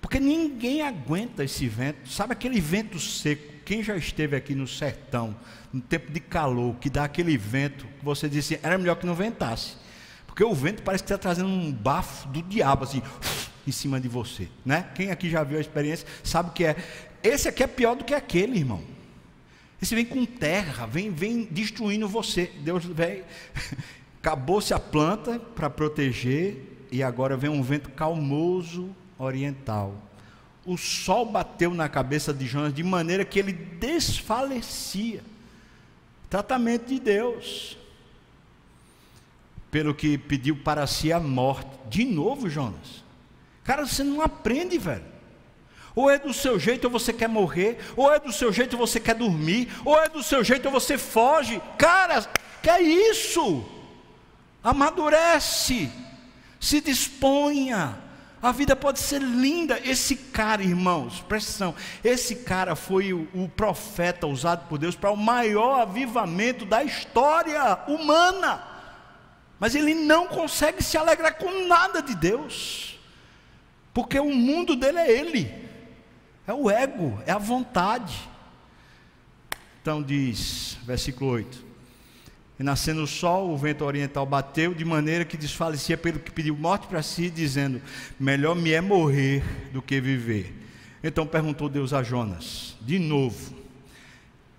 Porque ninguém aguenta esse vento. Sabe aquele vento seco? Quem já esteve aqui no sertão, no tempo de calor, que dá aquele vento, você disse, era melhor que não ventasse. Porque o vento parece que está trazendo um bafo do diabo, assim, em cima de você. Né? Quem aqui já viu a experiência sabe que é. Esse aqui é pior do que aquele, irmão. Esse vem com terra, vem, vem destruindo você. Deus vem. [laughs] Acabou-se a planta para proteger, e agora vem um vento calmoso oriental o sol bateu na cabeça de Jonas de maneira que ele desfalecia. Tratamento de Deus. Pelo que pediu para si a morte. De novo, Jonas. Cara, você não aprende, velho. Ou é do seu jeito ou você quer morrer, ou é do seu jeito ou você quer dormir, ou é do seu jeito ou você foge. Cara, que é isso? Amadurece, se disponha a vida pode ser linda. Esse cara, irmãos, presta. Esse cara foi o, o profeta usado por Deus para o maior avivamento da história humana. Mas ele não consegue se alegrar com nada de Deus. Porque o mundo dele é ele. É o ego, é a vontade. Então diz, versículo 8: e nascendo o sol, o vento oriental bateu, de maneira que desfalecia pelo que pediu morte para si, dizendo: Melhor me é morrer do que viver. Então perguntou Deus a Jonas, de novo: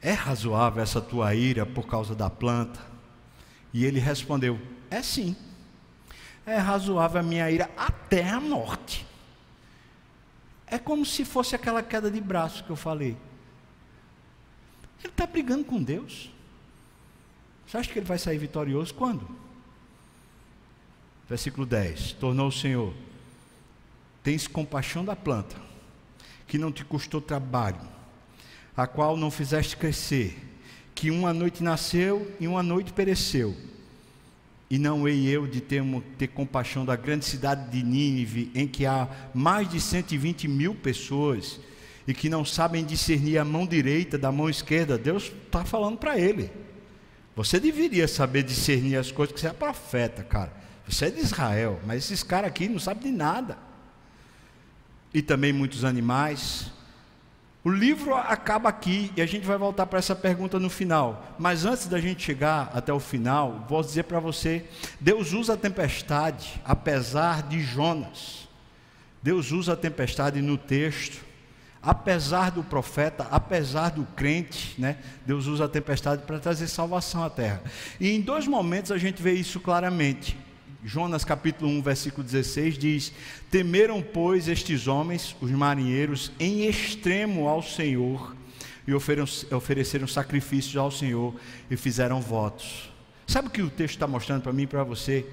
É razoável essa tua ira por causa da planta? E ele respondeu: É sim. É razoável a minha ira até a morte. É como se fosse aquela queda de braço que eu falei. Ele está brigando com Deus. Você acha que ele vai sair vitorioso quando? Versículo 10: Tornou o Senhor, tens compaixão da planta, que não te custou trabalho, a qual não fizeste crescer, que uma noite nasceu e uma noite pereceu. E não hei eu de ter, ter compaixão da grande cidade de Nínive, em que há mais de 120 mil pessoas e que não sabem discernir a mão direita da mão esquerda. Deus está falando para ele. Você deveria saber discernir as coisas, que você é profeta, cara. Você é de Israel, mas esses caras aqui não sabem de nada. E também muitos animais. O livro acaba aqui e a gente vai voltar para essa pergunta no final. Mas antes da gente chegar até o final, vou dizer para você: Deus usa a tempestade, apesar de Jonas. Deus usa a tempestade no texto apesar do profeta, apesar do crente, né, Deus usa a tempestade para trazer salvação à terra. E em dois momentos a gente vê isso claramente. Jonas capítulo 1, versículo 16 diz: Temeram, pois, estes homens, os marinheiros, em extremo ao Senhor, e ofereceram sacrifícios ao Senhor e fizeram votos. Sabe o que o texto está mostrando para mim e para você?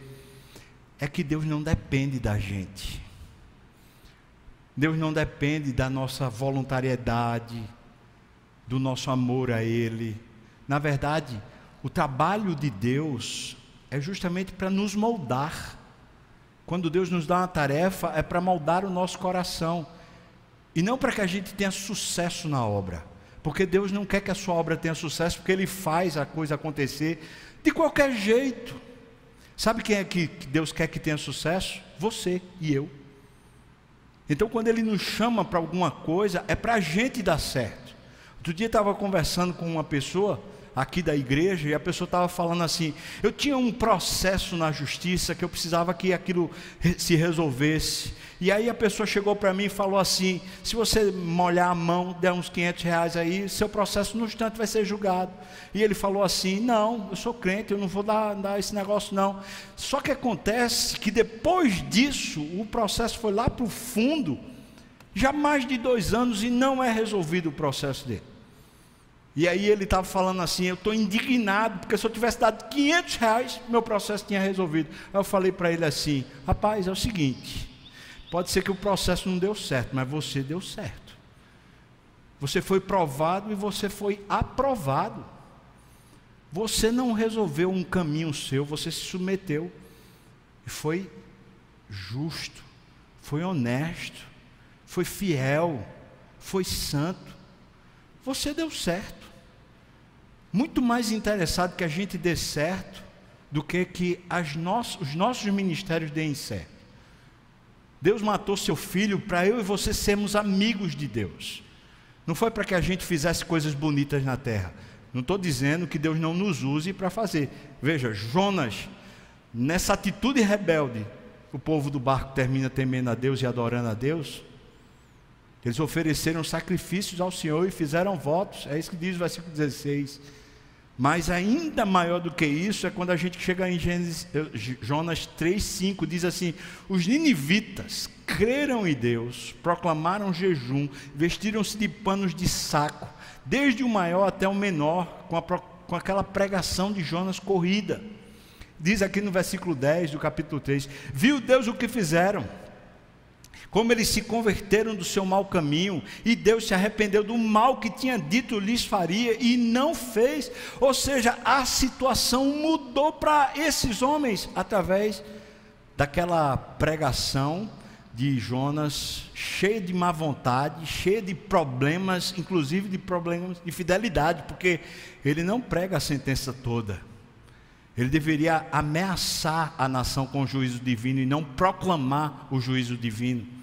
É que Deus não depende da gente. Deus não depende da nossa voluntariedade, do nosso amor a Ele. Na verdade, o trabalho de Deus é justamente para nos moldar. Quando Deus nos dá uma tarefa, é para moldar o nosso coração. E não para que a gente tenha sucesso na obra. Porque Deus não quer que a sua obra tenha sucesso, porque Ele faz a coisa acontecer de qualquer jeito. Sabe quem é que Deus quer que tenha sucesso? Você e eu. Então, quando Ele nos chama para alguma coisa, é para a gente dar certo. Outro dia estava conversando com uma pessoa aqui da igreja e a pessoa estava falando assim: eu tinha um processo na justiça que eu precisava que aquilo se resolvesse. E aí a pessoa chegou para mim e falou assim: se você molhar a mão, der uns 500 reais aí, seu processo no instante vai ser julgado. E ele falou assim: não, eu sou crente, eu não vou dar, dar esse negócio não. Só que acontece que depois disso, o processo foi lá para o fundo, já mais de dois anos, e não é resolvido o processo dele. E aí ele estava falando assim: eu estou indignado, porque se eu tivesse dado 500 reais, meu processo tinha resolvido. Aí eu falei para ele assim: rapaz, é o seguinte, pode ser que o processo não deu certo, mas você deu certo. Você foi provado e você foi aprovado. Você não resolveu um caminho seu, você se submeteu e foi justo, foi honesto, foi fiel, foi santo. Você deu certo muito mais interessado que a gente dê certo do que que no os nossos ministérios deem certo. Deus matou seu filho para eu e você sermos amigos de Deus. Não foi para que a gente fizesse coisas bonitas na terra. Não estou dizendo que Deus não nos use para fazer. Veja, Jonas, nessa atitude rebelde, o povo do barco termina temendo a Deus e adorando a Deus. Eles ofereceram sacrifícios ao Senhor e fizeram votos. É isso que diz o versículo 16. Mas ainda maior do que isso é quando a gente chega em Gênesis, Jonas 3,5, diz assim: Os ninivitas creram em Deus, proclamaram jejum, vestiram-se de panos de saco, desde o maior até o menor, com, a, com aquela pregação de Jonas corrida. Diz aqui no versículo 10 do capítulo 3: Viu Deus o que fizeram? Como eles se converteram do seu mau caminho, e Deus se arrependeu do mal que tinha dito lhes faria e não fez. Ou seja, a situação mudou para esses homens através daquela pregação de Jonas, cheia de má vontade, cheia de problemas, inclusive de problemas de fidelidade, porque ele não prega a sentença toda. Ele deveria ameaçar a nação com o juízo divino e não proclamar o juízo divino.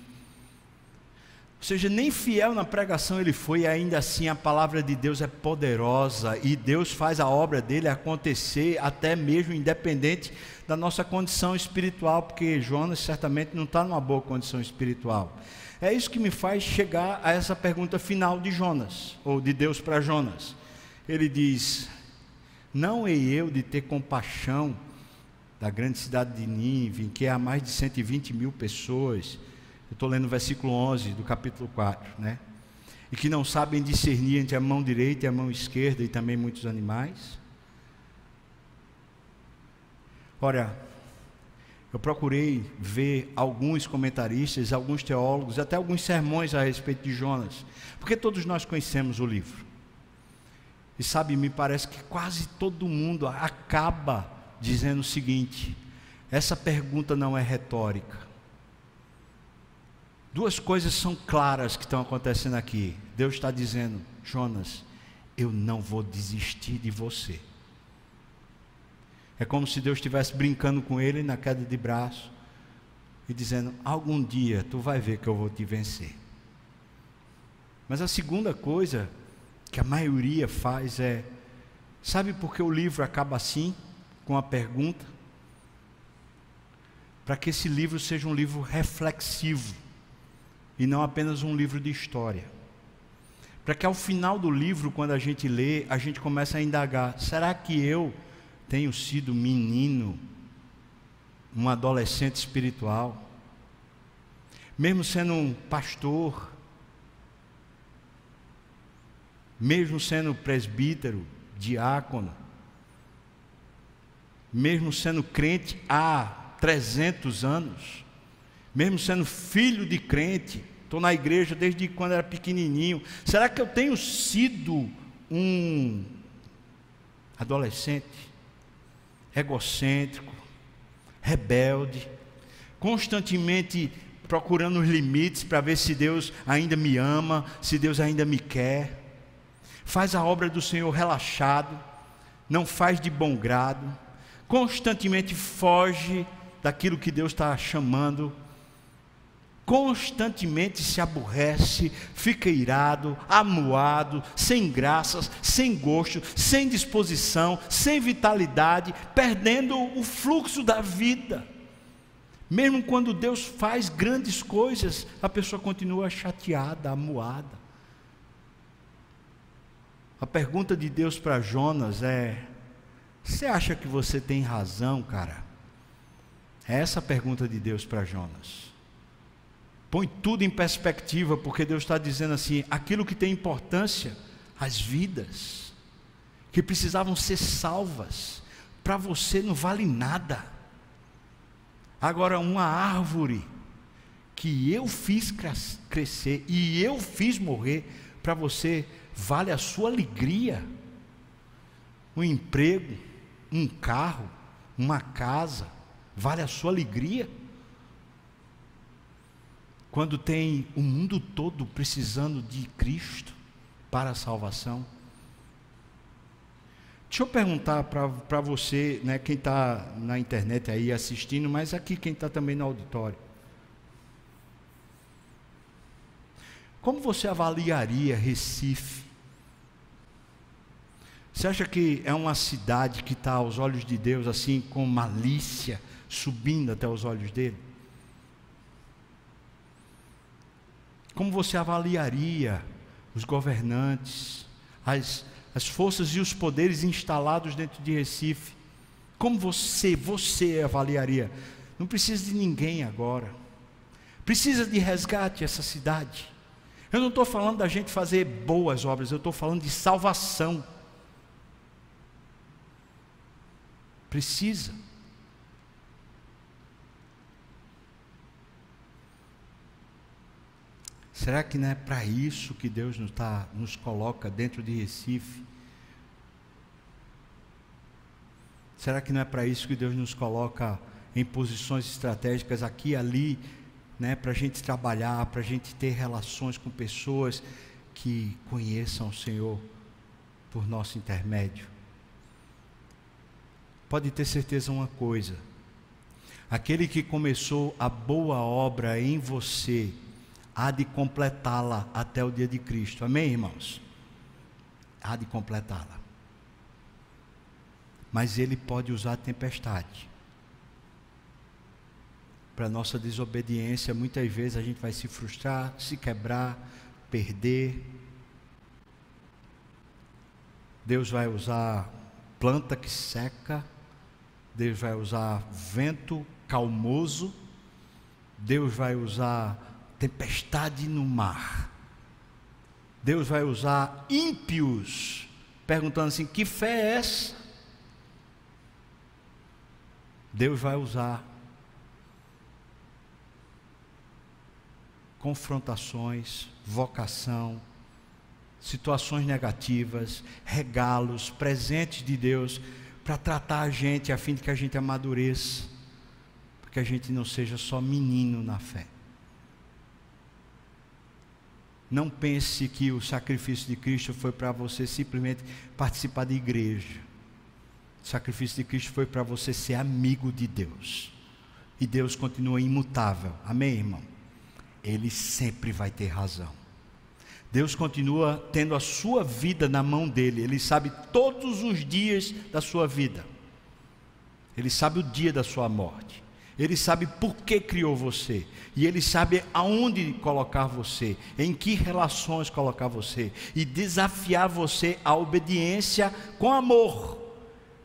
Ou seja, nem fiel na pregação ele foi, e ainda assim a palavra de Deus é poderosa e Deus faz a obra dele acontecer, até mesmo independente da nossa condição espiritual, porque Jonas certamente não está numa boa condição espiritual. É isso que me faz chegar a essa pergunta final de Jonas, ou de Deus para Jonas. Ele diz: Não hei eu de ter compaixão da grande cidade de Nínive, que há mais de 120 mil pessoas eu estou lendo o versículo 11 do capítulo 4, né? E que não sabem discernir entre a mão direita e a mão esquerda e também muitos animais. Ora, eu procurei ver alguns comentaristas, alguns teólogos, até alguns sermões a respeito de Jonas, porque todos nós conhecemos o livro. E sabe, me parece que quase todo mundo acaba dizendo o seguinte: essa pergunta não é retórica. Duas coisas são claras que estão acontecendo aqui. Deus está dizendo, Jonas, eu não vou desistir de você. É como se Deus estivesse brincando com ele na queda de braço e dizendo: Algum dia tu vai ver que eu vou te vencer. Mas a segunda coisa que a maioria faz é: sabe por que o livro acaba assim? Com a pergunta? Para que esse livro seja um livro reflexivo e não apenas um livro de história. Para que ao final do livro, quando a gente lê, a gente começa a indagar: será que eu tenho sido menino, um adolescente espiritual? Mesmo sendo um pastor, mesmo sendo presbítero, diácono, mesmo sendo crente há 300 anos, mesmo sendo filho de crente, estou na igreja desde quando era pequenininho. Será que eu tenho sido um adolescente egocêntrico, rebelde, constantemente procurando os limites para ver se Deus ainda me ama, se Deus ainda me quer? Faz a obra do Senhor relaxado, não faz de bom grado, constantemente foge daquilo que Deus está chamando constantemente se aborrece, fica irado, amuado, sem graças, sem gosto, sem disposição, sem vitalidade, perdendo o fluxo da vida. Mesmo quando Deus faz grandes coisas, a pessoa continua chateada, amuada. A pergunta de Deus para Jonas é: Você acha que você tem razão, cara? É essa a pergunta de Deus para Jonas. Põe tudo em perspectiva, porque Deus está dizendo assim: aquilo que tem importância, as vidas, que precisavam ser salvas, para você não vale nada. Agora, uma árvore que eu fiz crescer e eu fiz morrer, para você vale a sua alegria, um emprego, um carro, uma casa, vale a sua alegria quando tem o mundo todo precisando de Cristo para a salvação. Deixa eu perguntar para você, né, quem está na internet aí assistindo, mas aqui quem está também no auditório. Como você avaliaria Recife? Você acha que é uma cidade que está aos olhos de Deus assim com malícia subindo até os olhos dele? Como você avaliaria os governantes, as, as forças e os poderes instalados dentro de Recife? Como você, você avaliaria? Não precisa de ninguém agora. Precisa de resgate essa cidade. Eu não estou falando da gente fazer boas obras, eu estou falando de salvação. Precisa. Será que não é para isso que Deus nos, tá, nos coloca dentro de Recife? Será que não é para isso que Deus nos coloca em posições estratégicas aqui e ali, né, para a gente trabalhar, para a gente ter relações com pessoas que conheçam o Senhor por nosso intermédio? Pode ter certeza uma coisa: aquele que começou a boa obra em você, há de completá-la até o dia de Cristo. Amém, irmãos? Há de completá-la. Mas ele pode usar a tempestade. Para nossa desobediência, muitas vezes a gente vai se frustrar, se quebrar, perder. Deus vai usar planta que seca, Deus vai usar vento calmoso, Deus vai usar tempestade no mar. Deus vai usar ímpios, perguntando assim: que fé é essa? Deus vai usar confrontações, vocação, situações negativas, regalos, presentes de Deus para tratar a gente a fim de que a gente amadureça, para que a gente não seja só menino na fé. Não pense que o sacrifício de Cristo foi para você simplesmente participar da igreja. O sacrifício de Cristo foi para você ser amigo de Deus. E Deus continua imutável. Amém, irmão? Ele sempre vai ter razão. Deus continua tendo a sua vida na mão dele. Ele sabe todos os dias da sua vida. Ele sabe o dia da sua morte. Ele sabe por que criou você. E Ele sabe aonde colocar você, em que relações colocar você. E desafiar você à obediência com amor.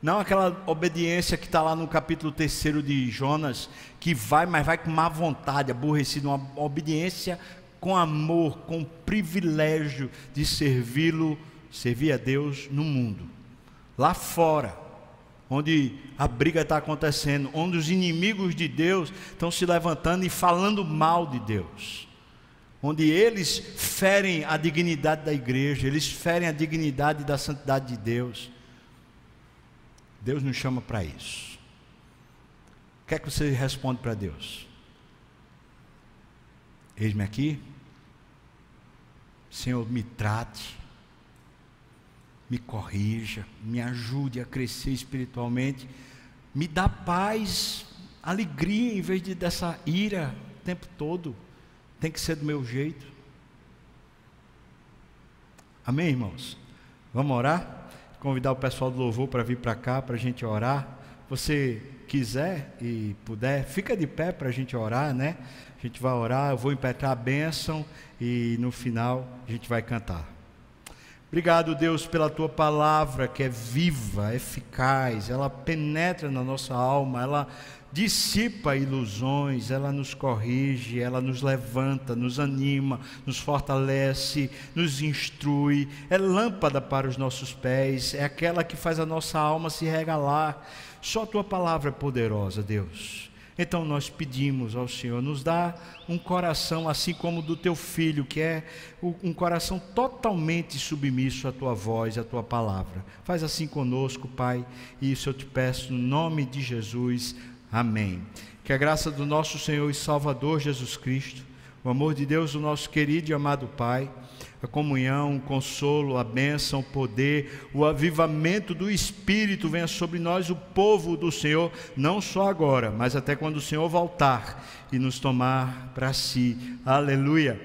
Não aquela obediência que está lá no capítulo 3 de Jonas, que vai, mas vai com má vontade, aborrecido. Uma obediência com amor, com privilégio de servi-lo, servir a Deus no mundo. Lá fora onde a briga está acontecendo, onde os inimigos de Deus estão se levantando e falando mal de Deus, onde eles ferem a dignidade da igreja, eles ferem a dignidade da santidade de Deus. Deus nos chama para isso. O que é que você responde para Deus? Eis-me aqui, Senhor, me trate, me corrija, me ajude a crescer espiritualmente, me dá paz, alegria em vez de dessa ira o tempo todo tem que ser do meu jeito. Amém, irmãos? Vamos orar? Convidar o pessoal do louvor para vir para cá para a gente orar. Você quiser e puder, fica de pé para a gente orar, né? A gente vai orar, eu vou impetrar a bênção e no final a gente vai cantar. Obrigado, Deus, pela tua palavra que é viva, eficaz, ela penetra na nossa alma, ela dissipa ilusões, ela nos corrige, ela nos levanta, nos anima, nos fortalece, nos instrui, é lâmpada para os nossos pés, é aquela que faz a nossa alma se regalar. Só a tua palavra é poderosa, Deus. Então nós pedimos ao Senhor, nos dá um coração assim como o do teu filho, que é um coração totalmente submisso à tua voz, à tua palavra. Faz assim conosco, Pai, e isso eu te peço no nome de Jesus. Amém. Que a graça do nosso Senhor e Salvador Jesus Cristo, o amor de Deus, o nosso querido e amado Pai, a comunhão, o consolo, a bênção, o poder, o avivamento do Espírito venha sobre nós, o povo do Senhor, não só agora, mas até quando o Senhor voltar e nos tomar para si. Aleluia.